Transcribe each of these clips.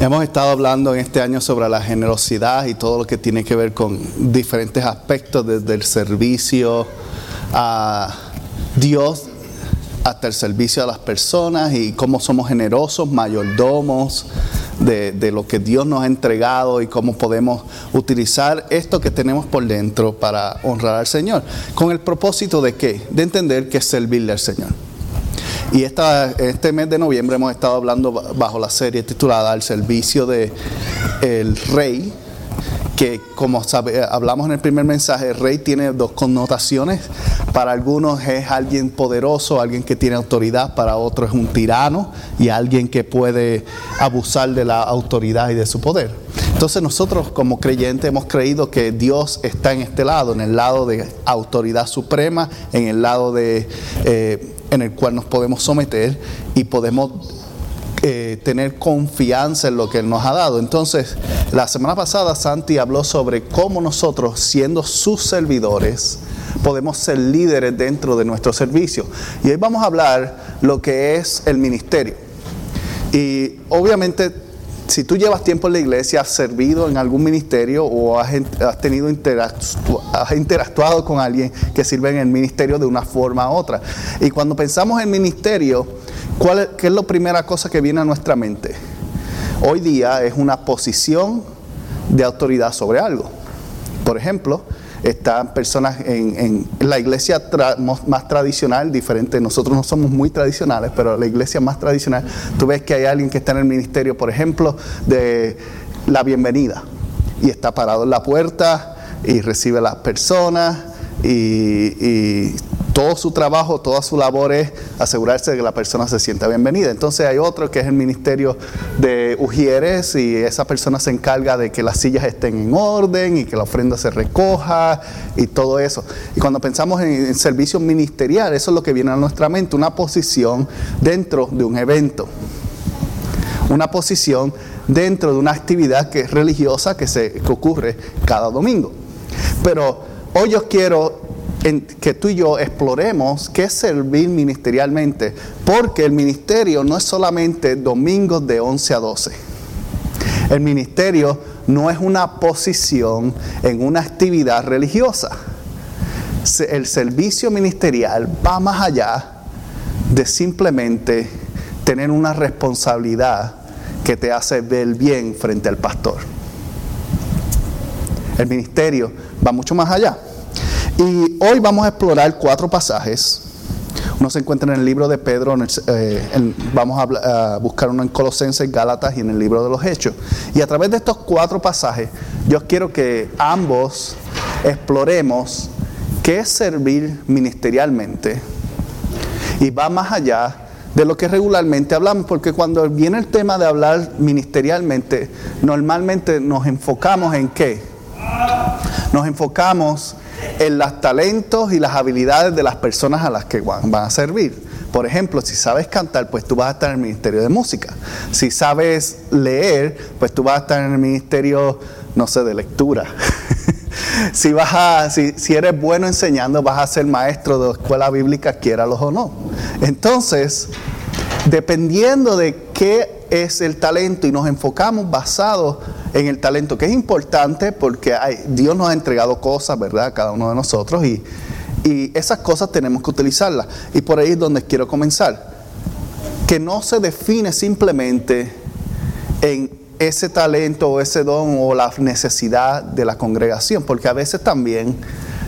Hemos estado hablando en este año sobre la generosidad y todo lo que tiene que ver con diferentes aspectos, desde el servicio a Dios hasta el servicio a las personas y cómo somos generosos, mayordomos de, lo que Dios nos ha entregado y cómo podemos utilizar esto que tenemos por dentro para honrar al Señor. ¿Con el propósito de qué? De entender que es servirle al Señor. Y esta, este mes de noviembre hemos estado hablando bajo la serie titulada El servicio de el rey, que como sabe, hablamos en el primer mensaje, el rey tiene dos connotaciones. Para algunos es alguien poderoso, alguien que tiene autoridad, para otros es un tirano y alguien que puede abusar de la autoridad y de su poder. Entonces nosotros como creyentes hemos creído que Dios está en este lado, en el lado de autoridad suprema, en el lado de... Eh, en el cual nos podemos someter y podemos eh, tener confianza en lo que Él nos ha dado. Entonces, la semana pasada Santi habló sobre cómo nosotros, siendo sus servidores, podemos ser líderes dentro de nuestro servicio. Y hoy vamos a hablar lo que es el ministerio. Y obviamente si tú llevas tiempo en la iglesia, has servido en algún ministerio o has, tenido has interactuado con alguien que sirve en el ministerio de una forma u otra. Y cuando pensamos en ministerio, ¿cuál ¿qué es la primera cosa que viene a nuestra mente? Hoy día es una posición de autoridad sobre algo. Por ejemplo, están personas en, la iglesia más tradicional, diferente, nosotros no somos muy tradicionales, pero la iglesia más tradicional, tú ves que hay alguien que está en el ministerio, por ejemplo, de la bienvenida, y está parado en la puerta y recibe a las personas y todo su trabajo, toda su labor es asegurarse de que la persona se sienta bienvenida. Entonces hay otro que es el ministerio de Ujieres y esa persona se encarga de que las sillas estén en orden y que la ofrenda se recoja y todo eso. Y cuando pensamos en, en servicio ministerial, eso es lo que viene a nuestra mente, una posición dentro de un evento. Una posición dentro de una actividad que es religiosa que, se, que ocurre cada domingo. Pero hoy yo quiero que tú y yo exploremos qué es servir ministerialmente, porque el ministerio no es solamente domingos de 11 a 12. El ministerio no es una posición en una actividad religiosa. El servicio ministerial va más allá de simplemente tener una responsabilidad que te hace ver bien frente al pastor. El ministerio va mucho más allá. Y hoy vamos a explorar cuatro pasajes. Uno se encuentra en el libro de Pedro, eh, vamos a, buscar uno en Colosenses, Gálatas y en el libro de los Hechos. Y a través de estos cuatro pasajes, yo quiero que ambos exploremos qué es servir ministerialmente. Y va más allá de lo que regularmente hablamos, porque cuando viene el tema de hablar ministerialmente, normalmente nos enfocamos en qué? Nos enfocamos en los talentos y las habilidades de las personas a las que van a servir. Por ejemplo, si sabes cantar, pues tú vas a estar en el ministerio de música. Si sabes leer, pues tú vas a estar en el ministerio, no sé, de lectura. si, vas a, si, si, eres bueno enseñando, vas a ser maestro de escuela bíblica, quiéralos o no. Entonces, dependiendo de qué es el talento y nos enfocamos basado en el talento, que es importante porque Dios nos ha entregado cosas, ¿verdad? Cada uno de nosotros y, y esas cosas tenemos que utilizarlas. Y por ahí es donde quiero comenzar. Que no se define simplemente en ese talento o ese don o la necesidad de la congregación, porque a veces también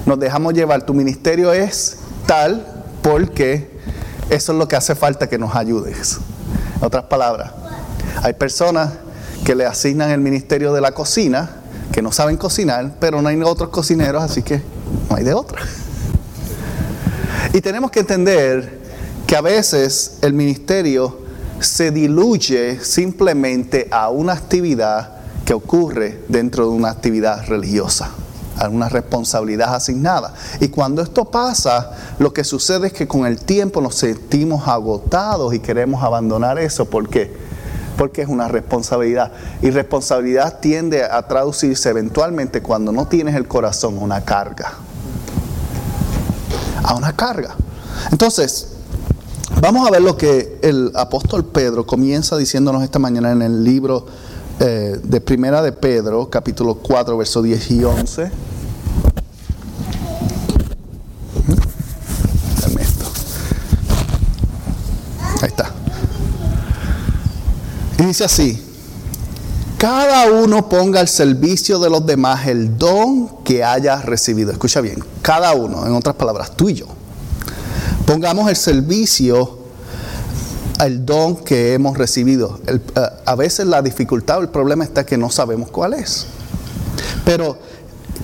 nos dejamos llevar, tu ministerio es tal porque eso es lo que hace falta que nos ayudes. En otras palabras, hay personas que le asignan el ministerio de la cocina, que no saben cocinar, pero no hay otros cocineros, así que no hay de otra. Y tenemos que entender que a veces el ministerio se diluye simplemente a una actividad que ocurre dentro de una actividad religiosa, alguna responsabilidad asignada. Y cuando esto pasa, lo que sucede es que con el tiempo nos sentimos agotados y queremos abandonar eso. ¿Por qué? Porque es una responsabilidad. Y responsabilidad tiende a traducirse eventualmente cuando no tienes el corazón a una carga. A una carga. Entonces, vamos a ver lo que el apóstol Pedro comienza diciéndonos esta mañana en el libro eh, de Primera de Pedro, capítulo 4, versos 10 y 11. Ahí está. Y dice así, cada uno ponga al servicio de los demás el don que haya recibido. Escucha bien, cada uno, en otras palabras, tú y yo. Pongamos el servicio el don que hemos recibido. Eh, a veces la dificultad o el problema está que no sabemos cuál es. Pero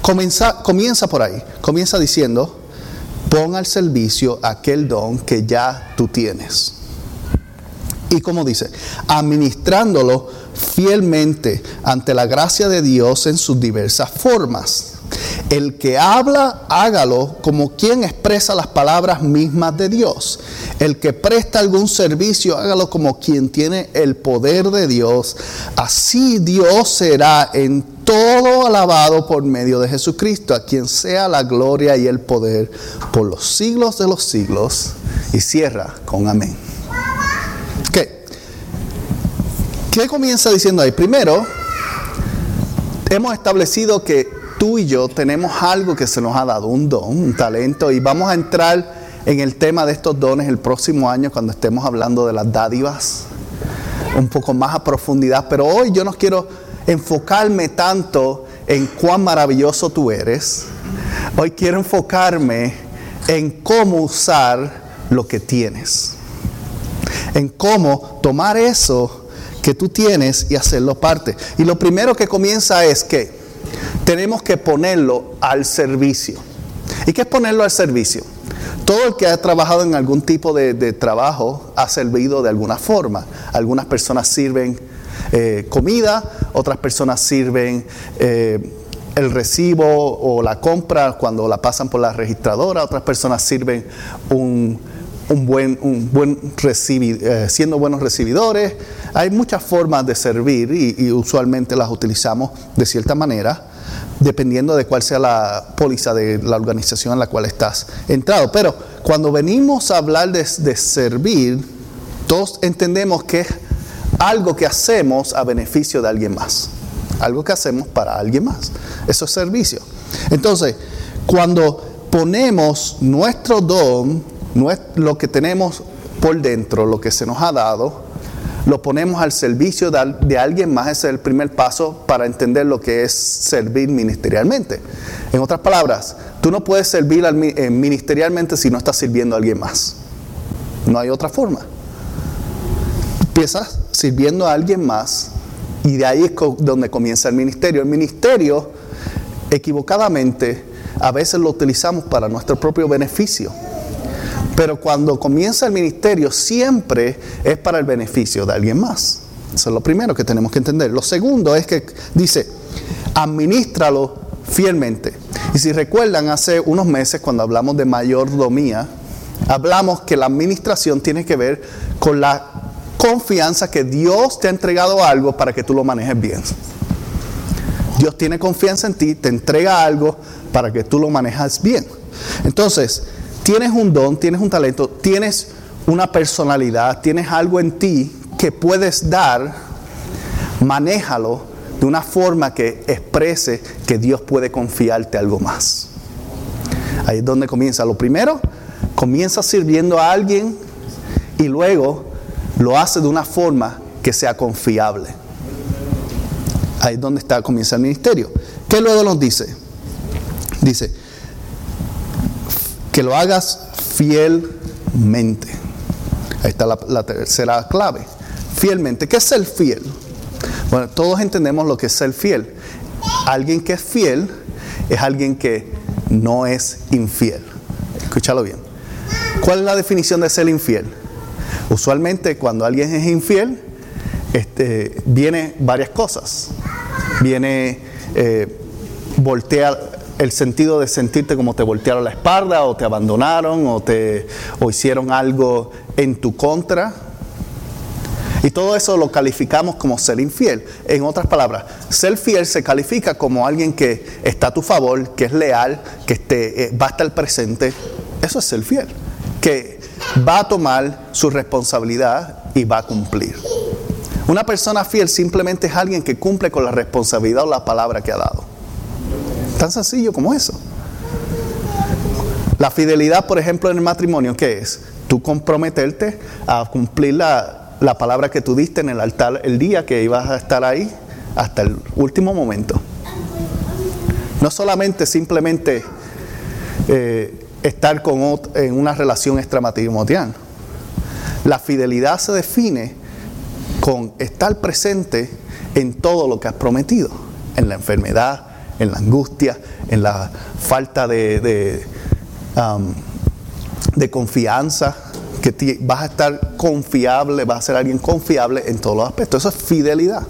comienza, comienza por ahí. Comienza diciendo, pon al servicio aquel don que ya tú tienes. Y como dice, administrándolo fielmente ante la gracia de Dios en sus diversas formas. El que habla, hágalo como quien expresa las palabras mismas de Dios. El que presta algún servicio, hágalo como quien tiene el poder de Dios. Así Dios será en todo alabado por medio de Jesucristo, a quien sea la gloria y el poder por los siglos de los siglos. Y cierra con amén. ¿Qué? ¿Qué comienza diciendo ahí? Primero, hemos establecido que tú y yo tenemos algo que se nos ha dado, un don, un talento, y vamos a entrar en el tema de estos dones el próximo año cuando estemos hablando de las dádivas, un poco más a profundidad, pero hoy yo no quiero enfocarme tanto en cuán maravilloso tú eres, hoy quiero enfocarme en cómo usar lo que tienes, en cómo tomar eso que tú tienes y hacerlo parte. Y lo primero que comienza es que tenemos que ponerlo al servicio. ¿Y qué es ponerlo al servicio? Todo el que ha trabajado en algún tipo de, trabajo ha servido de alguna forma. Algunas personas sirven eh, comida, otras personas sirven eh, el recibo o la compra cuando la pasan por la registradora, otras personas sirven un, buen, un buen eh, siendo buenos recibidores. Hay muchas formas de servir y usualmente las utilizamos de cierta manera dependiendo de cuál sea la póliza de la organización en la cual estás entrado. Pero cuando venimos a hablar de, servir, todos entendemos que es algo que hacemos a beneficio de alguien más. Algo que hacemos para alguien más. Eso es servicio. Entonces, cuando ponemos nuestro don, lo que tenemos por dentro, lo que se nos ha dado, lo ponemos al servicio de, alguien más, ese es el primer paso para entender lo que es servir ministerialmente. En otras palabras, tú no puedes servir eh, ministerialmente si no estás sirviendo a alguien más. No hay otra forma. Empiezas sirviendo a alguien más y de ahí es donde comienza el ministerio. El ministerio, equivocadamente, a veces lo utilizamos para nuestro propio beneficio. Pero cuando comienza el ministerio siempre es para el beneficio de alguien más. Eso es lo primero que tenemos que entender. Lo segundo es que dice, administralo fielmente. Y si recuerdan, hace unos meses cuando hablamos de mayordomía, hablamos que la administración tiene que ver con la confianza que Dios te ha entregado algo para que tú lo manejes bien. Dios tiene confianza en ti, te entrega algo para que tú lo manejas bien. Entonces, tienes un don, tienes un talento, tienes una personalidad, tienes algo en ti que puedes dar, manéjalo de una forma que exprese que Dios puede confiarte algo más. Ahí es donde comienza. Lo primero, comienza sirviendo a alguien y luego lo hace de una forma que sea confiable. Ahí es donde está, comienza el ministerio. ¿Qué luego nos dice? Dice, que lo hagas fielmente. Ahí está la, tercera clave. Fielmente. ¿Qué es ser fiel? Bueno, todos entendemos lo que es ser fiel. Alguien que es fiel es alguien que no es infiel. Escúchalo bien. ¿Cuál es la definición de ser infiel? Usualmente cuando alguien es infiel, este, viene varias cosas. Viene eh, voltear el sentido de sentirte como te voltearon la espalda o te abandonaron o, te, o hicieron algo en tu contra. Y todo eso lo calificamos como ser infiel. En otras palabras, ser fiel se califica como alguien que está a tu favor, que es leal, que esté, eh, va a estar presente. Eso es ser fiel. Que va a tomar su responsabilidad y va a cumplir. Una persona fiel simplemente es alguien que cumple con la responsabilidad o la palabra que ha dado. Tan sencillo como eso. La fidelidad, por ejemplo, en el matrimonio, ¿qué es? Tú comprometerte a cumplir la, la palabra que tú diste en el altar el día que ibas a estar ahí hasta el último momento. No solamente simplemente eh, estar con en una relación extramatrimonial. La fidelidad se define con estar presente en todo lo que has prometido, en la enfermedad, en la angustia, en la falta de, de, um, confianza, que vas a estar confiable, vas a ser alguien confiable en todos los aspectos. Eso es fidelidad.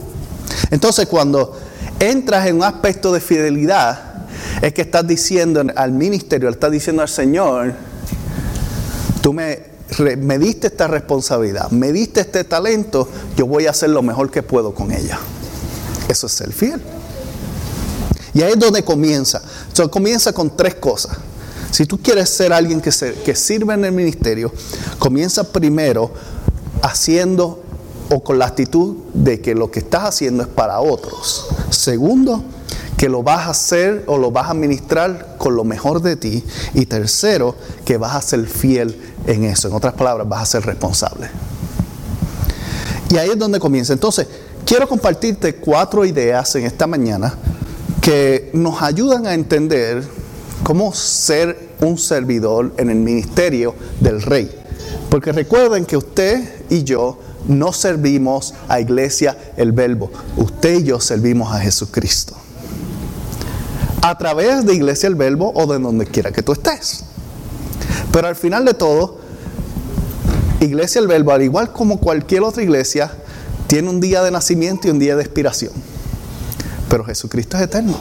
Entonces cuando entras en un aspecto de fidelidad, es que estás diciendo al ministerio, estás diciendo al Señor, tú me, me diste esta responsabilidad, me diste este talento, yo voy a hacer lo mejor que puedo con ella. Eso es ser fiel. Y ahí es donde comienza. Entonces comienza con tres cosas. Si tú quieres ser alguien que, que sirve en el ministerio, comienza primero haciendo o con la actitud de que lo que estás haciendo es para otros. Segundo, que lo vas a hacer o lo vas a ministrar con lo mejor de ti. Y tercero, que vas a ser fiel en eso. En otras palabras, vas a ser responsable. Y ahí es donde comienza. Entonces, quiero compartirte cuatro ideas en esta mañana que nos ayudan a entender cómo ser un servidor en el ministerio del rey. Porque recuerden que usted y yo no servimos a iglesia el verbo, usted y yo servimos a Jesucristo. A través de iglesia el verbo o de donde quiera que tú estés. Pero al final de todo, iglesia el verbo, al igual como cualquier otra iglesia, tiene un día de nacimiento y un día de expiración. Pero Jesucristo es eterno.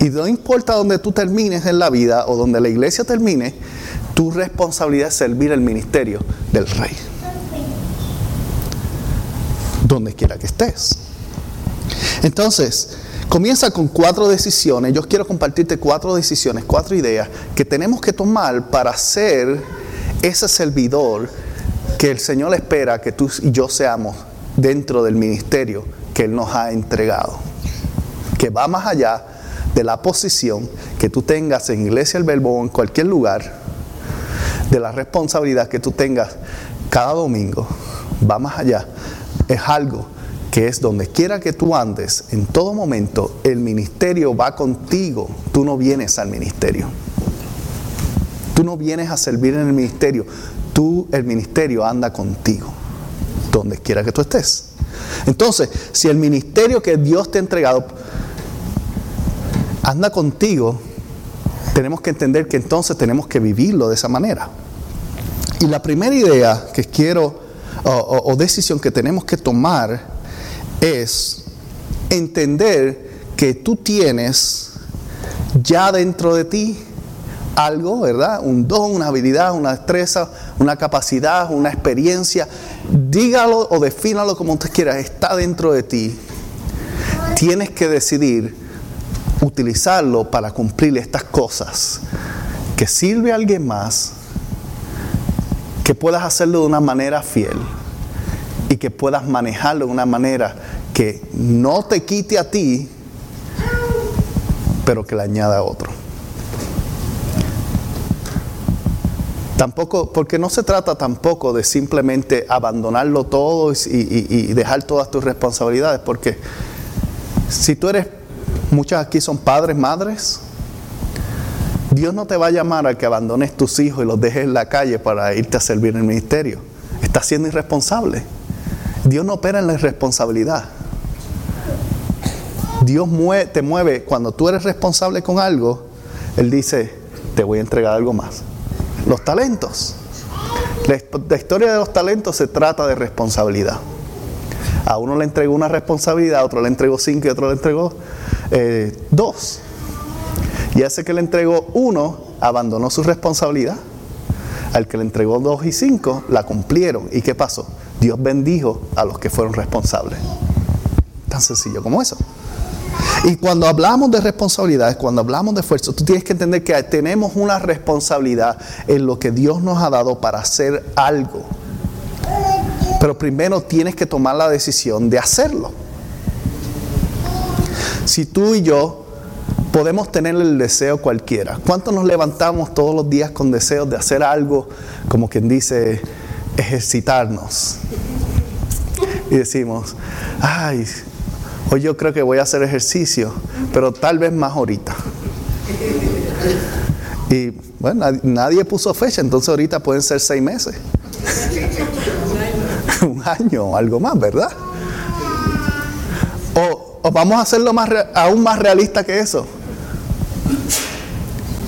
Y no importa donde tú termines en la vida o donde la iglesia termine, tu responsabilidad es servir el ministerio del rey. Donde quiera que estés. Entonces, comienza con cuatro decisiones. Yo quiero compartirte cuatro decisiones, cuatro ideas que tenemos que tomar para ser ese servidor que el Señor espera que tú y yo seamos dentro del ministerio que Él nos ha entregado. Que va más allá de la posición que tú tengas en Iglesia el Verbo o en cualquier lugar, de la responsabilidad que tú tengas cada domingo, va más allá. Es algo que es donde quiera que tú andes, en todo momento, el ministerio va contigo. Tú no vienes al ministerio. Tú no vienes a servir en el ministerio. Tú, el ministerio, anda contigo, donde quiera que tú estés. Entonces, si el ministerio que Dios te ha entregado anda contigo, tenemos que entender que entonces tenemos que vivirlo de esa manera. Y la primera idea que quiero, o, decisión que tenemos que tomar, es entender que tú tienes ya dentro de ti algo, ¿verdad? Un don, una habilidad, una destreza, una capacidad, una experiencia. Dígalo o defínalo como usted quiera, está dentro de ti. Tienes que decidir utilizarlo para cumplir estas cosas, que sirve a alguien más, que puedas hacerlo de una manera fiel y que puedas manejarlo de una manera que no te quite a ti, pero que le añada a otro. Tampoco, porque no se trata tampoco de simplemente abandonarlo todo y, dejar todas tus responsabilidades, porque si tú eres Muchas aquí son padres, madres. Dios no te va a llamar a que abandones tus hijos y los dejes en la calle para irte a servir en el ministerio. Estás siendo irresponsable. Dios no opera en la irresponsabilidad. Dios te mueve cuando tú eres responsable con algo. Él dice, te voy a entregar algo más. Los talentos. La, historia de los talentos se trata de responsabilidad. A uno le entregó una responsabilidad, a otro le entregó cinco y a otro le entregó eh, dos. Y ese que le entregó uno abandonó su responsabilidad. Al que le entregó dos y cinco la cumplieron. ¿Y qué pasó? Dios bendijo a los que fueron responsables. Tan sencillo como eso. Y cuando hablamos de responsabilidades, cuando hablamos de esfuerzo, tú tienes que entender que tenemos una responsabilidad en lo que Dios nos ha dado para hacer algo. Pero primero tienes que tomar la decisión de hacerlo. Si tú y yo podemos tener el deseo cualquiera, ¿cuántos nos levantamos todos los días con deseos de hacer algo, como quien dice, ejercitarnos? Y decimos, ay, Hoy yo creo que voy a hacer ejercicio, pero tal vez más ahorita. Y bueno, nadie puso fecha, entonces ahorita pueden ser seis meses. Un año o algo más, ¿verdad? O, vamos a hacerlo más, aún más realista que eso.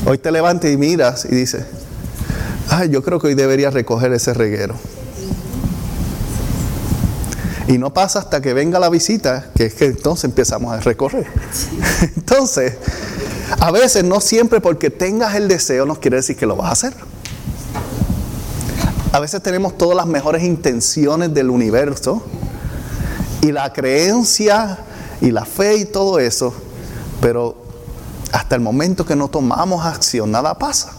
Hoy te levantas y miras y dices, ay, yo creo que hoy debería recoger ese reguero. Y no pasa hasta que venga la visita, que es que entonces empezamos a recorrer. Entonces, a veces no siempre porque tengas el deseo nos quiere decir que lo vas a hacer. A veces tenemos todas las mejores intenciones del universo y la creencia y la fe y todo eso, pero hasta el momento que no tomamos acción nada pasa.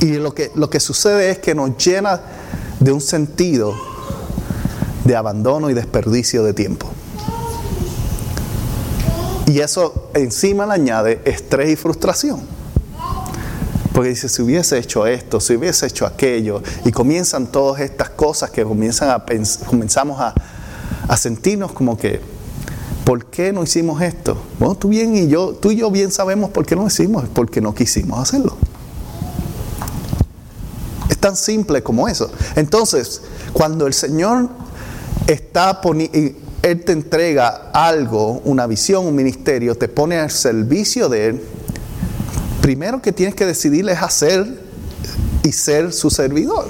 Y lo que, lo que sucede es que nos llena de un sentido de abandono y desperdicio de tiempo. Y eso encima le añade estrés y frustración. Porque dice, si hubiese hecho esto, si hubiese hecho aquello, y comienzan todas estas cosas que comienzan a comenzamos a, a sentirnos como que, ¿por qué no hicimos esto? Bueno, tú bien y yo, tú y yo bien sabemos por qué no hicimos, porque no quisimos hacerlo tan simple como eso. Entonces, cuando el Señor está poniendo, Él te entrega algo, una visión, un ministerio, te pone al servicio de Él, primero que tienes que decidir es hacer y ser su servidor.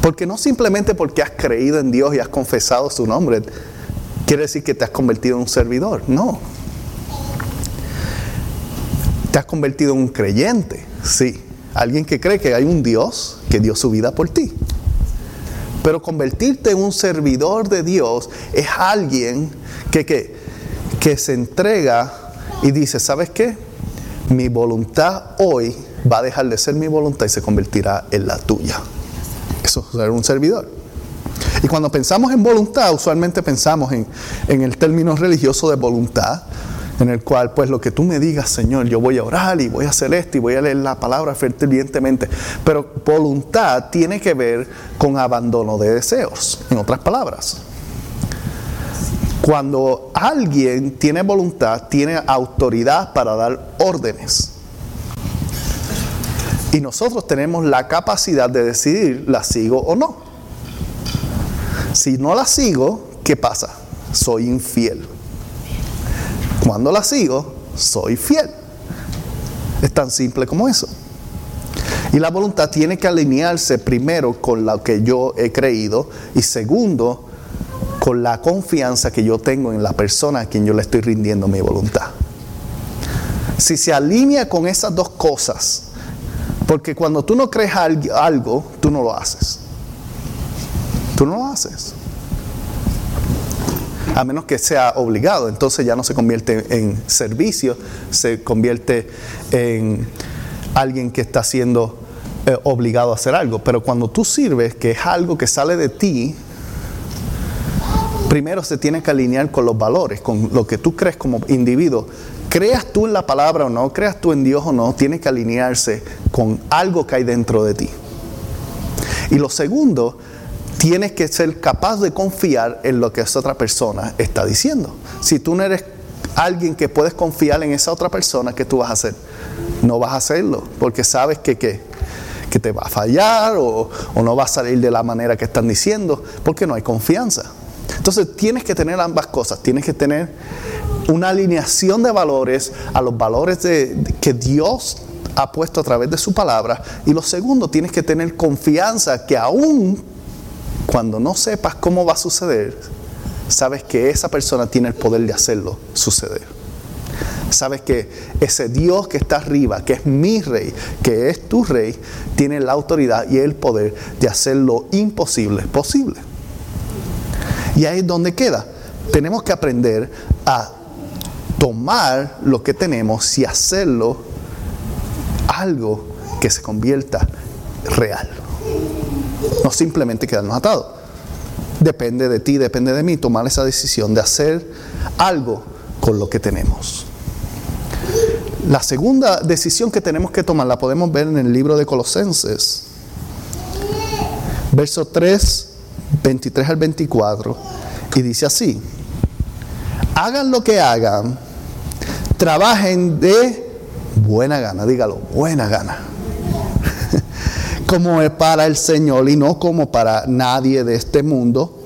Porque no simplemente porque has creído en Dios y has confesado su nombre, quiere decir que te has convertido en un servidor. No. Te has convertido en un creyente, sí. Alguien que cree que hay un Dios que dio su vida por ti. Pero convertirte en un servidor de Dios es alguien que, que se entrega y dice, ¿sabes qué? Mi voluntad hoy va a dejar de ser mi voluntad y se convertirá en la tuya. Eso es ser un servidor. Y cuando pensamos en voluntad, usualmente pensamos en, en el término religioso de voluntad, en el cual pues lo que tú me digas, Señor, yo voy a orar y voy a hacer esto y voy a leer la palabra fervientemente. Pero voluntad tiene que ver con abandono de deseos, en otras palabras. Cuando alguien tiene voluntad, tiene autoridad para dar órdenes. Y nosotros tenemos la capacidad de decidir, ¿la sigo o no? Si no la sigo, ¿qué pasa? Soy infiel. Cuando la sigo, soy fiel. Es tan simple como eso. Y la voluntad tiene que alinearse primero con lo que yo he creído y segundo con la confianza que yo tengo en la persona a quien yo le estoy rindiendo mi voluntad. Si se alinea con esas dos cosas, porque cuando tú no crees algo, tú no lo haces. Tú no lo haces a menos que sea obligado. Entonces ya no se convierte en servicio, se convierte en alguien que está siendo eh, obligado a hacer algo. Pero cuando tú sirves, que es algo que sale de ti, primero se tiene que alinear con los valores, con lo que tú crees como individuo. Creas tú en la palabra o no, creas tú en Dios o no, tiene que alinearse con algo que hay dentro de ti. Y lo segundo tienes que ser capaz de confiar en lo que esa otra persona está diciendo. Si tú no eres alguien que puedes confiar en esa otra persona, ¿qué tú vas a hacer? No vas a hacerlo, porque sabes que, que te va a fallar o, o no va a salir de la manera que están diciendo, porque no hay confianza. Entonces tienes que tener ambas cosas, tienes que tener una alineación de valores a los valores de, que Dios ha puesto a través de su palabra. Y lo segundo, tienes que tener confianza que aún cuando no sepas cómo va a suceder, sabes que esa persona tiene el poder de hacerlo suceder. Sabes que ese Dios que está arriba, que es mi rey, que es tu rey, tiene la autoridad y el poder de hacer lo imposible posible. Y ahí es donde queda. Tenemos que aprender a tomar lo que tenemos y hacerlo algo que se convierta real. No simplemente quedarnos atados. Depende de ti, depende de mí tomar esa decisión de hacer algo con lo que tenemos. La segunda decisión que tenemos que tomar la podemos ver en el libro de Colosenses, verso 3, 23 al 24, y dice así, hagan lo que hagan, trabajen de buena gana, dígalo, buena gana como es para el Señor y no como para nadie de este mundo,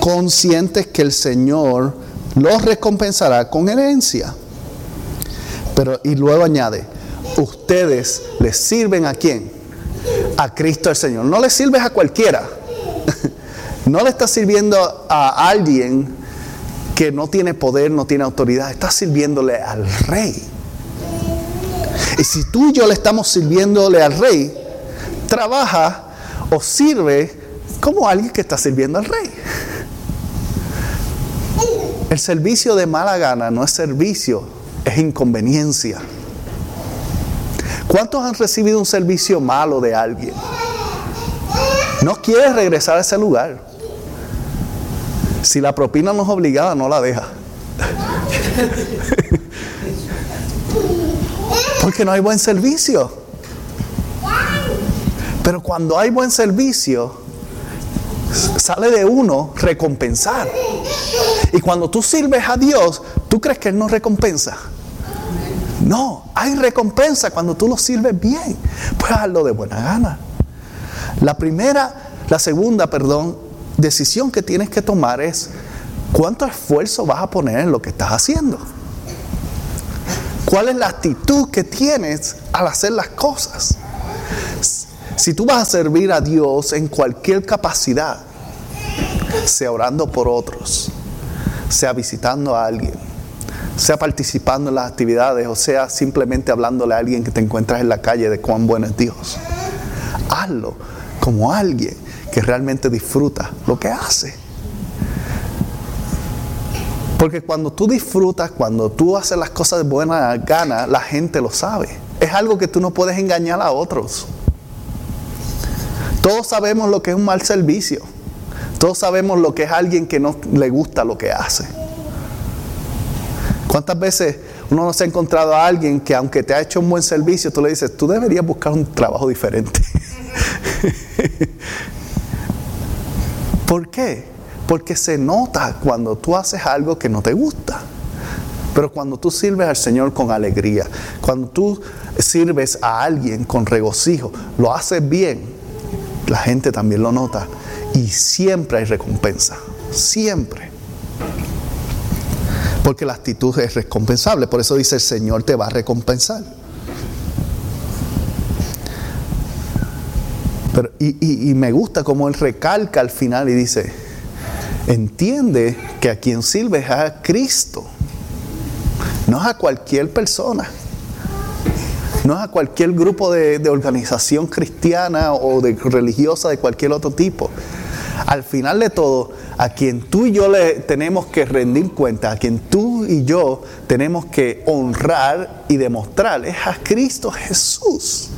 conscientes que el Señor los recompensará con herencia. Pero y luego añade, ustedes les sirven a quién? A Cristo el Señor. No le sirves a cualquiera. No le estás sirviendo a alguien que no tiene poder, no tiene autoridad. Estás sirviéndole al rey. Y si tú y yo le estamos sirviéndole al rey, trabaja o sirve como alguien que está sirviendo al rey. El servicio de mala gana no es servicio, es inconveniencia. ¿Cuántos han recibido un servicio malo de alguien? No quieres regresar a ese lugar. Si la propina no es obligada, no la deja. Porque no hay buen servicio. Pero cuando hay buen servicio, sale de uno recompensar. Y cuando tú sirves a Dios, ¿tú crees que Él no recompensa? No, hay recompensa cuando tú lo sirves bien. Pues hazlo de buena gana. La primera, la segunda, perdón, decisión que tienes que tomar es cuánto esfuerzo vas a poner en lo que estás haciendo. ¿Cuál es la actitud que tienes al hacer las cosas? Si tú vas a servir a Dios en cualquier capacidad, sea orando por otros, sea visitando a alguien, sea participando en las actividades o sea simplemente hablándole a alguien que te encuentras en la calle de cuán bueno es Dios, hazlo como alguien que realmente disfruta lo que hace. Porque cuando tú disfrutas, cuando tú haces las cosas de buena gana, la gente lo sabe. Es algo que tú no puedes engañar a otros. Todos sabemos lo que es un mal servicio. Todos sabemos lo que es alguien que no le gusta lo que hace. ¿Cuántas veces uno no se ha encontrado a alguien que aunque te ha hecho un buen servicio, tú le dices, tú deberías buscar un trabajo diferente? ¿Por qué? Porque se nota cuando tú haces algo que no te gusta. Pero cuando tú sirves al Señor con alegría, cuando tú sirves a alguien con regocijo, lo haces bien, la gente también lo nota y siempre hay recompensa, siempre. Porque la actitud es recompensable, por eso dice el Señor te va a recompensar. Pero, y, y me gusta como él recalca al final y dice, entiende que a quien sirve es a Cristo, no es a cualquier persona no es a cualquier grupo de, organización cristiana o de religiosa de cualquier otro tipo. Al final de todo, a quien tú y yo le tenemos que rendir cuenta, a quien tú y yo tenemos que honrar y demostrar, es a Cristo Jesús.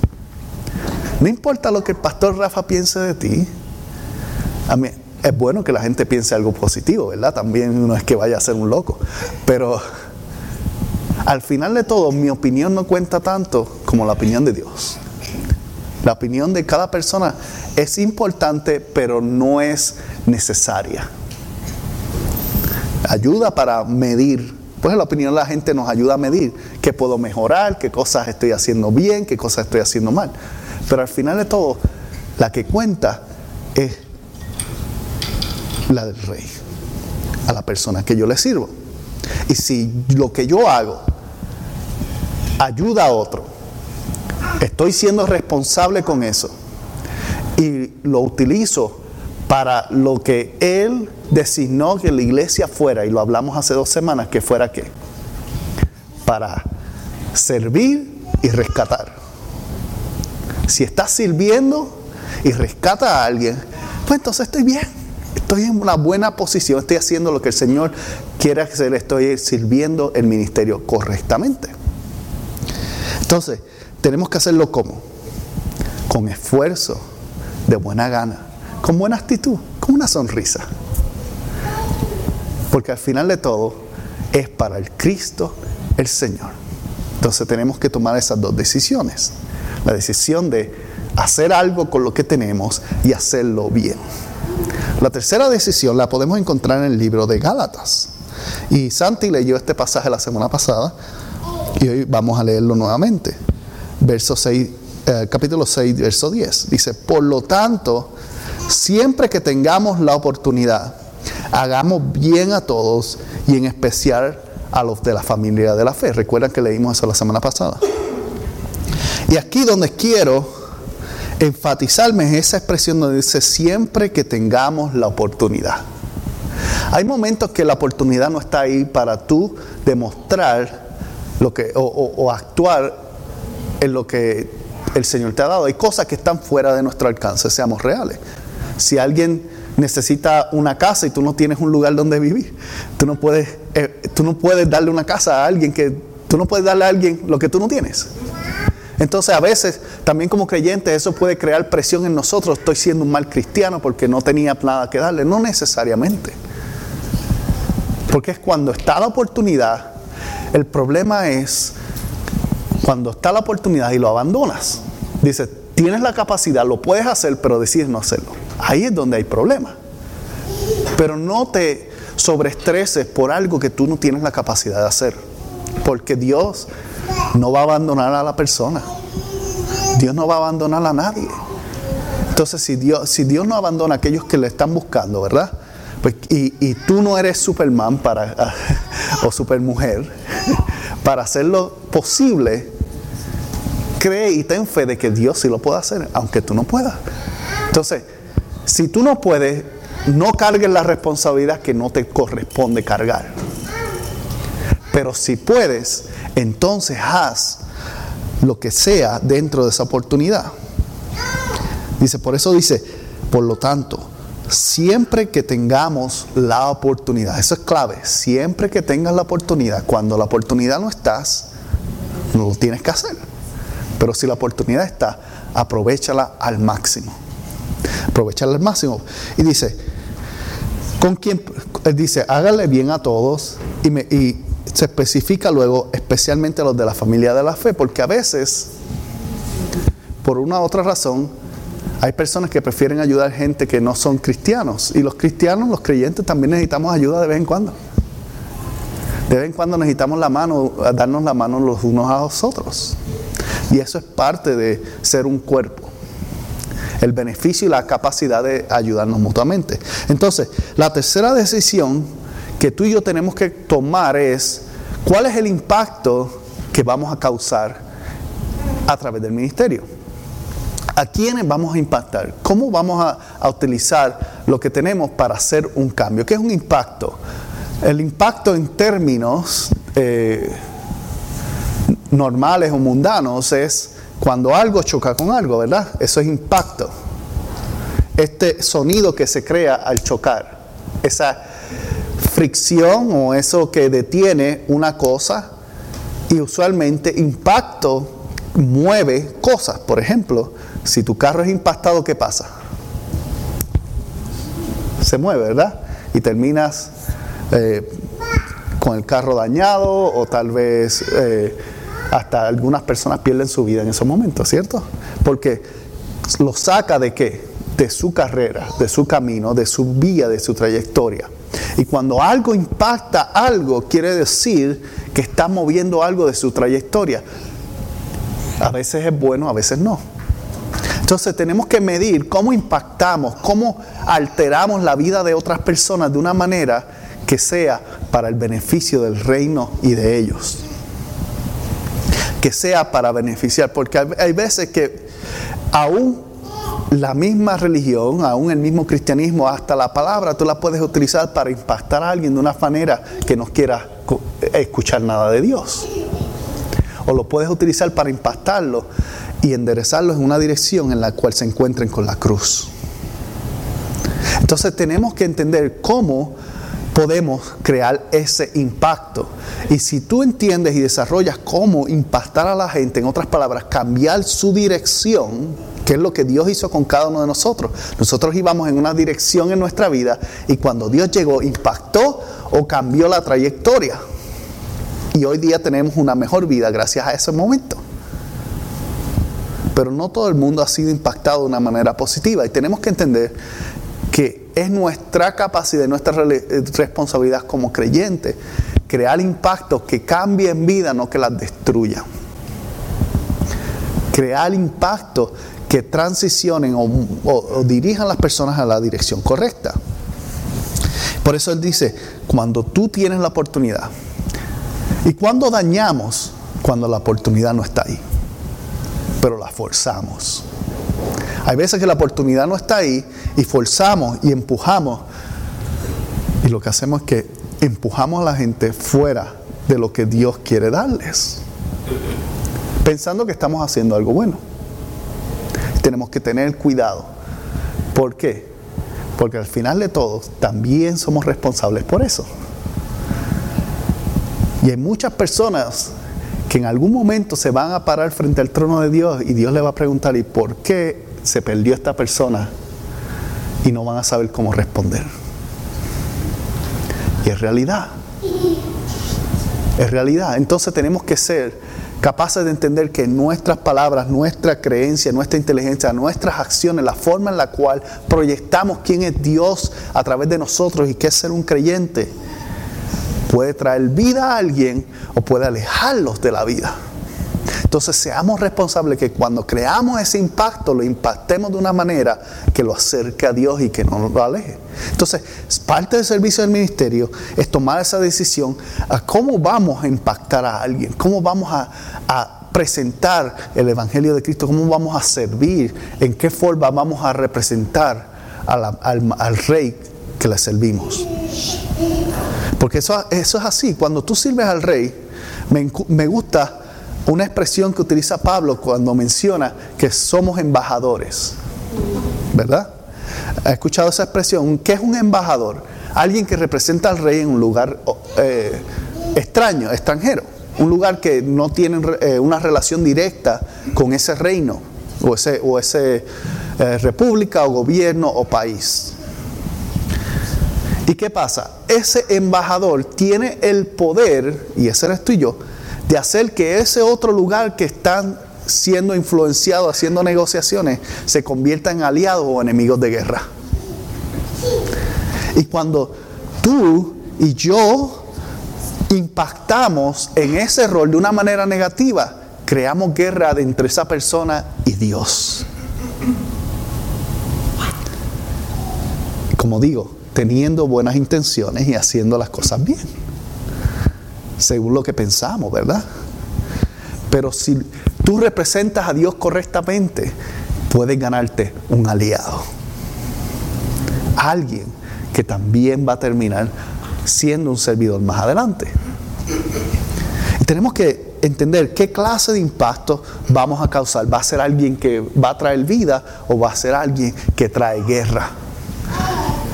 No importa lo que el pastor Rafa piense de ti. A mí, es bueno que la gente piense algo positivo, ¿verdad? También no es que vaya a ser un loco. Pero al final de todo, mi opinión no cuenta tanto como la opinión de Dios. La opinión de cada persona es importante, pero no es necesaria. Ayuda para medir. Pues la opinión de la gente nos ayuda a medir qué puedo mejorar, qué cosas estoy haciendo bien, qué cosas estoy haciendo mal. Pero al final de todo, la que cuenta es la del rey, a la persona que yo le sirvo. Y si lo que yo hago ayuda a otro, estoy siendo responsable con eso y lo utilizo para lo que Él designó que la iglesia fuera, y lo hablamos hace dos semanas, que fuera qué? Para servir y rescatar. Si estás sirviendo y rescata a alguien, pues entonces estoy bien. Estoy en una buena posición, estoy haciendo lo que el Señor quiere hacer, estoy sirviendo el ministerio correctamente. Entonces, tenemos que hacerlo como? Con esfuerzo, de buena gana con buena actitud, con una sonrisa. Porque al final de todo es para el Cristo el Señor. Entonces tenemos que tomar esas dos decisiones. La decisión de hacer algo con lo que tenemos y hacerlo bien. La tercera decisión la podemos encontrar en el libro de Gálatas. Y Santi leyó este pasaje la semana pasada y hoy vamos a leerlo nuevamente. Verso 6, eh, capítulo 6, verso 10. Dice, por lo tanto, Siempre que tengamos la oportunidad, hagamos bien a todos y en especial a los de la familia de la fe. Recuerdan que leímos eso la semana pasada. Y aquí donde quiero enfatizarme es esa expresión donde dice siempre que tengamos la oportunidad. Hay momentos que la oportunidad no está ahí para tú demostrar lo que, o, actuar en lo que el Señor te ha dado. Hay cosas que están fuera de nuestro alcance, seamos reales. Si alguien necesita una casa y tú no tienes un lugar donde vivir, tú no puedes, eh, tú no puedes darle una casa a alguien que tú no puedes darle a alguien lo que tú no tienes. Entonces a veces también como creyentes eso puede crear presión en nosotros. Estoy siendo un mal cristiano porque no tenía nada que darle. No necesariamente. Porque es cuando está la oportunidad. El problema es cuando está la oportunidad y lo abandonas. Dice, tienes la capacidad, lo puedes hacer, pero decides no hacerlo. Ahí es donde hay problema. Pero no te sobreestreses por algo que tú no tienes la capacidad de hacer. Porque Dios no va a abandonar a la persona. Dios no va a abandonar a nadie. Entonces, si Dios, si Dios no abandona a aquellos que le están buscando, ¿verdad? Pues, y, y, tú no eres Superman para, o Supermujer para hacerlo posible, cree y ten fe de que Dios sí lo puede hacer, aunque tú no puedas. Entonces, si tú no puedes, no cargues la responsabilidad que no te corresponde cargar. Pero si puedes, entonces haz lo que sea dentro de esa oportunidad. Dice, por eso dice, por lo tanto, siempre que tengamos la oportunidad, eso es clave, siempre que tengas la oportunidad, cuando la oportunidad no estás, no lo tienes que hacer. Pero si la oportunidad está, aprovechala al máximo aprovecharla al máximo. Y dice, con quien, dice, hágale bien a todos y, me, y se especifica luego especialmente a los de la familia de la fe, porque a veces, por una u otra razón, hay personas que prefieren ayudar gente que no son cristianos. Y los cristianos, los creyentes, también necesitamos ayuda de vez en cuando. De vez en cuando necesitamos la mano, darnos la mano los unos a los otros. Y eso es parte de ser un cuerpo el beneficio y la capacidad de ayudarnos mutuamente. Entonces, la tercera decisión que tú y yo tenemos que tomar es cuál es el impacto que vamos a causar a través del ministerio. ¿A quiénes vamos a impactar? ¿Cómo vamos a, utilizar lo que tenemos para hacer un cambio? ¿Qué es un impacto? El impacto en términos eh, normales o mundanos es cuando algo choca con algo, ¿verdad? Eso es impacto. Este sonido que se crea al chocar, esa fricción o eso que detiene una cosa y usualmente impacto mueve cosas. Por ejemplo, si tu carro es impactado, ¿qué pasa? Se mueve, ¿verdad? Y terminas eh, con el carro dañado o tal vez... Eh, hasta algunas personas pierden su vida en esos momentos, ¿cierto? Porque lo saca de qué? De su carrera, de su camino, de su vía, de su trayectoria. Y cuando algo impacta algo, quiere decir que está moviendo algo de su trayectoria. A veces es bueno, a veces no. Entonces tenemos que medir cómo impactamos, cómo alteramos la vida de otras personas de una manera que sea para el beneficio del reino y de ellos que sea para beneficiar, porque hay veces que aún la misma religión, aún el mismo cristianismo, hasta la palabra, tú la puedes utilizar para impactar a alguien de una manera que no quiera escuchar nada de Dios. O lo puedes utilizar para impactarlo y enderezarlo en una dirección en la cual se encuentren con la cruz. Entonces tenemos que entender cómo podemos crear ese impacto. Y si tú entiendes y desarrollas cómo impactar a la gente, en otras palabras, cambiar su dirección, que es lo que Dios hizo con cada uno de nosotros. Nosotros íbamos en una dirección en nuestra vida y cuando Dios llegó impactó o cambió la trayectoria. Y hoy día tenemos una mejor vida gracias a ese momento. Pero no todo el mundo ha sido impactado de una manera positiva y tenemos que entender que es nuestra capacidad, nuestra responsabilidad como creyentes crear impactos que cambien vida, no que las destruyan. Crear impactos que transicionen o, o, dirijan a las personas a la dirección correcta. Por eso él dice, cuando tú tienes la oportunidad, y cuando dañamos, cuando la oportunidad no está ahí, pero la forzamos. Hay veces que la oportunidad no está ahí y forzamos y empujamos. Y lo que hacemos es que empujamos a la gente fuera de lo que Dios quiere darles. Pensando que estamos haciendo algo bueno tenemos que tener cuidado. ¿Por qué? Porque al final de todo también somos responsables por eso. Y hay muchas personas que en algún momento se van a parar frente al trono de Dios y Dios le va a preguntar, ¿y por qué se perdió esta persona? Y no van a saber cómo responder. Y es realidad. Es realidad. Entonces tenemos que ser capaces de entender que nuestras palabras, nuestra creencia, nuestra inteligencia, nuestras acciones, la forma en la cual proyectamos quién es Dios a través de nosotros y qué es ser un creyente, puede traer vida a alguien o puede alejarlos de la vida. Entonces seamos responsables que cuando creamos ese impacto lo impactemos de una manera que lo acerque a Dios y que no lo aleje. Entonces, parte del servicio del ministerio es tomar esa decisión a cómo vamos a impactar a alguien, cómo vamos a, presentar el Evangelio de Cristo, cómo vamos a servir, en qué forma vamos a representar al, Rey que le servimos. Porque eso, eso es así, cuando tú sirves al Rey, me, me gusta una expresión que utiliza Pablo cuando menciona que somos embajadores. ¿Verdad? ¿Ha escuchado esa expresión? ¿Qué es un embajador? Alguien que representa al rey en un lugar eh, extraño, extranjero. Un lugar que no tiene eh, una relación directa con ese reino o ese, o ese eh, república o gobierno o país. ¿Y qué pasa? Ese embajador tiene el poder, y ese eres tú y yo, de hacer que ese otro lugar que están siendo influenciado, haciendo negociaciones, se convierta en aliados o enemigos de guerra. Y cuando tú y yo impactamos en ese rol de una manera negativa, creamos guerra entre esa persona y Dios. Como digo, teniendo buenas intenciones y haciendo las cosas bien según lo que pensamos, ¿verdad? Pero si tú representas a Dios correctamente, puedes ganarte un aliado. Alguien que también va a terminar siendo un servidor más adelante. Y tenemos que entender qué clase de impacto vamos a causar. ¿Va a ser alguien que va a traer vida o va a ser alguien que trae guerra?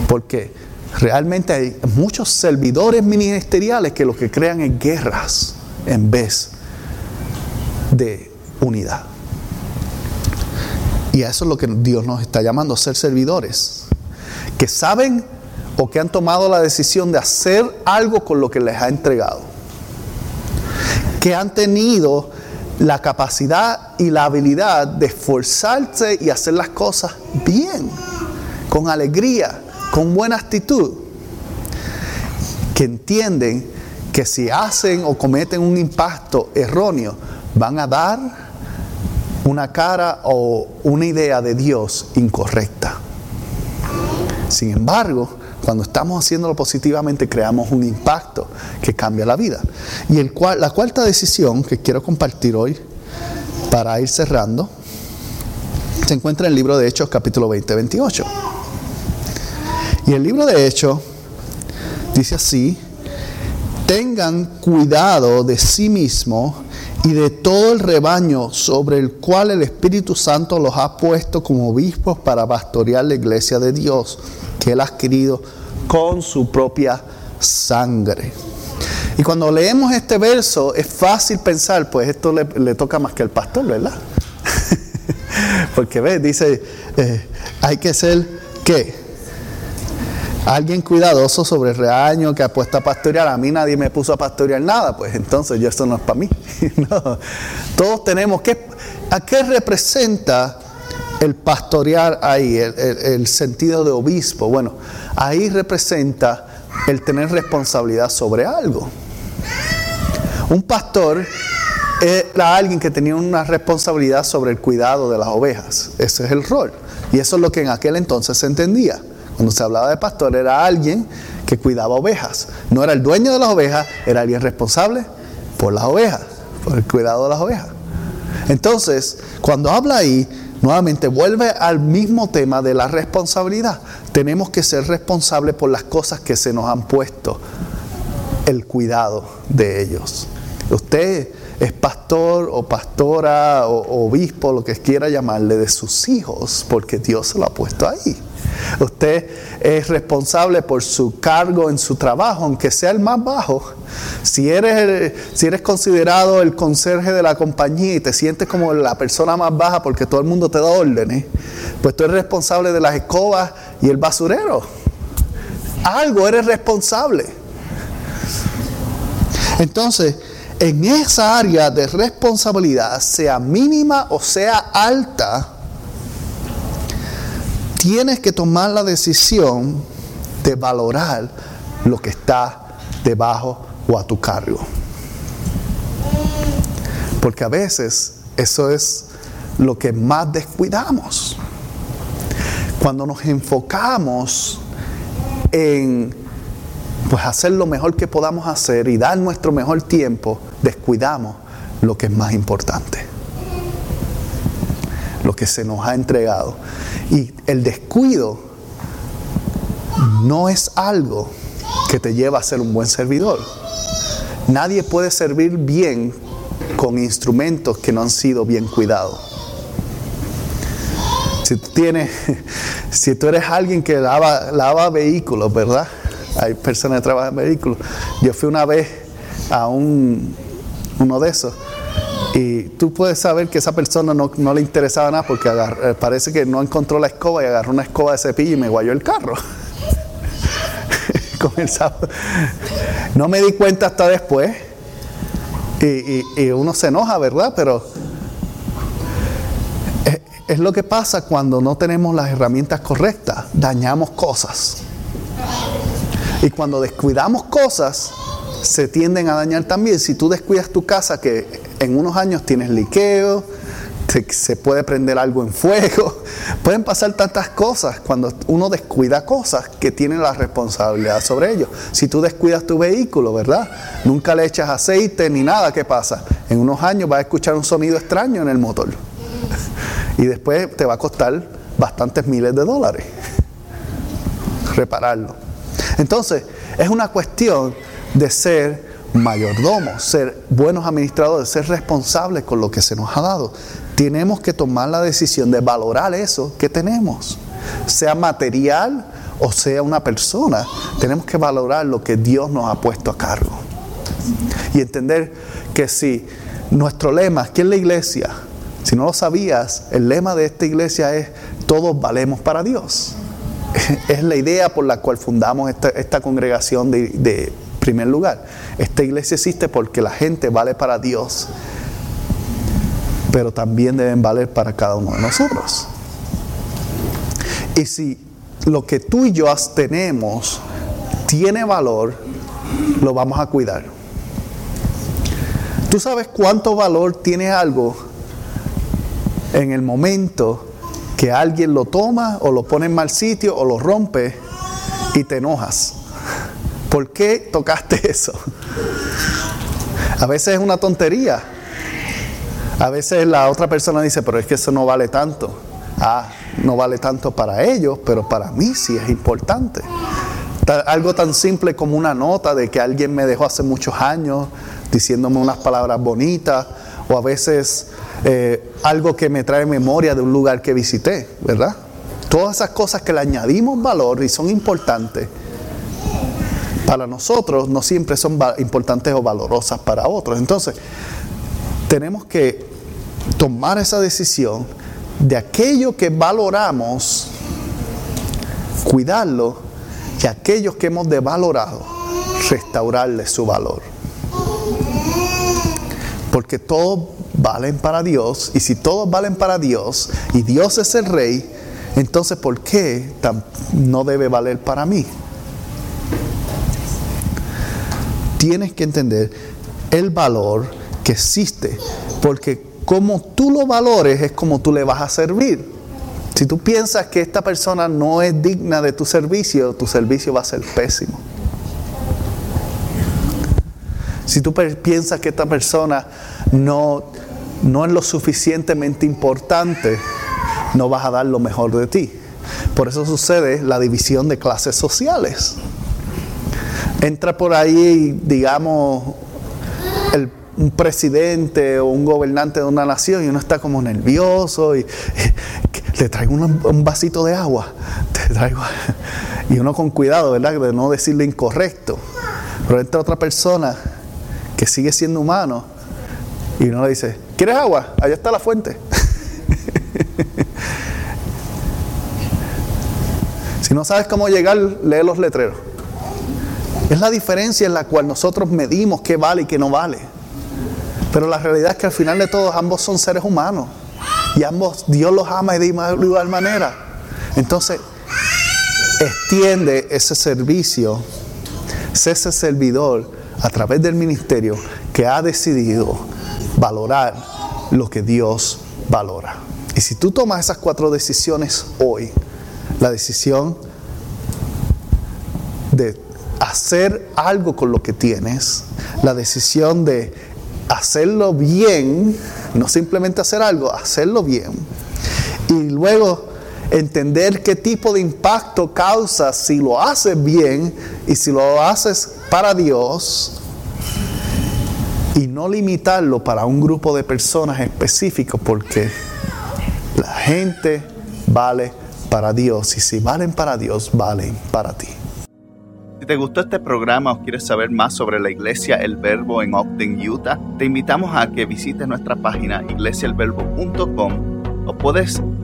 Porque Realmente hay muchos servidores ministeriales que lo que crean es guerras en vez de unidad. Y a eso es lo que Dios nos está llamando, ser servidores, que saben o que han tomado la decisión de hacer algo con lo que les ha entregado, que han tenido la capacidad y la habilidad de esforzarse y hacer las cosas bien, con alegría, con buena actitud, que entienden que si hacen o cometen un impacto erróneo, van a dar una cara o una idea de Dios incorrecta. Sin embargo, cuando estamos haciéndolo positivamente, creamos un impacto que cambia la vida. Y la cuarta decisión que quiero compartir hoy, para ir cerrando, se encuentra en el libro de Hechos capítulo 20, 28. Y el libro de Hechos dice así, tengan cuidado de sí mismos y de todo el rebaño sobre el cual el Espíritu Santo los ha puesto como obispos para pastorear la iglesia de Dios que él ha adquirido con su propia sangre. Y cuando leemos este verso es fácil pensar, pues esto le, toca más que al pastor, ¿verdad? Porque ve, dice, eh, hay que ser, ¿qué? Alguien cuidadoso sobre el reaño que ha puesto a pastorear. A mí nadie me puso a pastorear nada, pues entonces yo esto no es para mí. Todos tenemos que... ¿A qué representa el pastorear ahí, el, sentido de obispo? Bueno, ahí representa el tener responsabilidad sobre algo. Un pastor era alguien que tenía una responsabilidad sobre el cuidado de las ovejas. Ese es el rol. Y eso es lo que en aquel entonces se entendía. Cuando se hablaba de pastor era alguien que cuidaba ovejas. No era el dueño de las ovejas, era alguien responsable por las ovejas, por el cuidado de las ovejas. Entonces, cuando habla ahí, nuevamente vuelve al mismo tema de la responsabilidad. Tenemos que ser responsables por las cosas que se nos han puesto, el cuidado de ellos. Usted es pastor o pastora o obispo, lo que quiera llamarle, de sus hijos, porque Dios se lo ha puesto ahí. Usted es responsable por su cargo en su trabajo, aunque sea el más bajo. Si eres, si eres considerado el conserje de la compañía y te sientes como la persona más baja porque todo el mundo te da órdenes, pues tú eres responsable de las escobas y el basurero. Algo eres responsable. Entonces, en esa área de responsabilidad, sea mínima o sea alta, tienes que tomar la decisión de valorar lo que está debajo o a tu cargo. Porque a veces eso es lo que más descuidamos. Cuando nos enfocamos en pues hacer lo mejor que podamos hacer y dar nuestro mejor tiempo, descuidamos lo que es más importante. Lo que se nos ha entregado. Y el descuido no es algo que te lleva a ser un buen servidor. Nadie puede servir bien con instrumentos que no han sido bien cuidados. Si tú tienes, si tú eres alguien que lava, lava vehículos, ¿verdad? Hay personas que trabajan en vehículos. Yo fui una vez a un, uno de esos y tú puedes saber que esa persona no, le interesaba nada porque eh, parece que no encontró la escoba y agarró una escoba de cepillo y me guayó el carro. no me di cuenta hasta después. Y, uno se enoja, ¿verdad? Pero es lo que pasa cuando no tenemos las herramientas correctas. Dañamos cosas. Y cuando descuidamos cosas, se tienden a dañar también. Si tú descuidas tu casa, que en unos años tienes liqueo, se, puede prender algo en fuego, pueden pasar tantas cosas cuando uno descuida cosas que tiene la responsabilidad sobre ello. Si tú descuidas tu vehículo, ¿verdad? Nunca le echas aceite ni nada, ¿qué pasa? En unos años vas a escuchar un sonido extraño en el motor y después te va a costar bastantes miles de dólares repararlo. Entonces, es una cuestión de ser mayordomos, ser buenos administradores, ser responsables con lo que se nos ha dado. Tenemos que tomar la decisión de valorar eso que tenemos, sea material o sea una persona. Tenemos que valorar lo que Dios nos ha puesto a cargo. Y entender que si nuestro lema, aquí en la iglesia, si no lo sabías, el lema de esta iglesia es todos valemos para Dios. Es la idea por la cual fundamos esta, congregación de primer lugar. Esta iglesia existe porque la gente vale para Dios, pero también deben valer para cada uno de nosotros. Y si lo que tú y yo tenemos tiene valor, lo vamos a cuidar. ¿Tú sabes cuánto valor tiene algo en el momento que alguien lo toma o lo pone en mal sitio o lo rompe y te enojas? ¿Por qué tocaste eso? A veces es una tontería. A veces la otra persona dice, pero es que eso no vale tanto. ah, no vale tanto para ellos, pero para mí sí es importante. Algo tan simple como una nota de que alguien me dejó hace muchos años diciéndome unas palabras bonitas o a veces eh, algo que me trae memoria de un lugar que visité, ¿verdad? Todas esas cosas que le añadimos valor y son importantes para nosotros no siempre son importantes o valorosas para otros. Entonces, tenemos que tomar esa decisión de aquello que valoramos, cuidarlo, y aquellos que hemos devalorado, restaurarle su valor. Porque todos valen para Dios, y si todos valen para Dios, y Dios es el rey, entonces ¿por qué no debe valer para mí? Tienes que entender el valor que existe, porque como tú lo valores es como tú le vas a servir. Si tú piensas que esta persona no es digna de tu servicio, tu servicio va a ser pésimo. Si tú piensas que esta persona no, no es lo suficientemente importante, no vas a dar lo mejor de ti. Por eso sucede la división de clases sociales. Entra por ahí, digamos, un presidente o un gobernante de una nación y uno está como nervioso y, le traigo un, vasito de agua, te y uno con cuidado, ¿verdad? De no decirle incorrecto. Pero entra otra persona que sigue siendo humano y uno le dice, ¿quieres agua? Allá está la fuente. si no sabes cómo llegar, lee los letreros. Es la diferencia en la cual nosotros medimos qué vale y qué no vale. Pero la realidad es que al final de todo ambos son seres humanos. Y ambos Dios los ama y de igual manera. Entonces, extiende ese servicio, sé ese servidor a través del ministerio que ha decidido valorar lo que Dios valora. Y si tú tomas esas cuatro decisiones hoy, la decisión de hacer algo con lo que tienes, la decisión de hacerlo bien, no simplemente hacer algo, hacerlo bien. Y luego entender qué tipo de impacto causa si lo haces bien y si lo haces para Dios y no limitarlo para un grupo de personas específicos porque la gente vale para Dios y si valen para Dios, valen para ti. Te gustó este programa o quieres saber más sobre la iglesia El Verbo en Ogden, Utah, te invitamos a que visites nuestra página iglesiaelverbo.com o puedes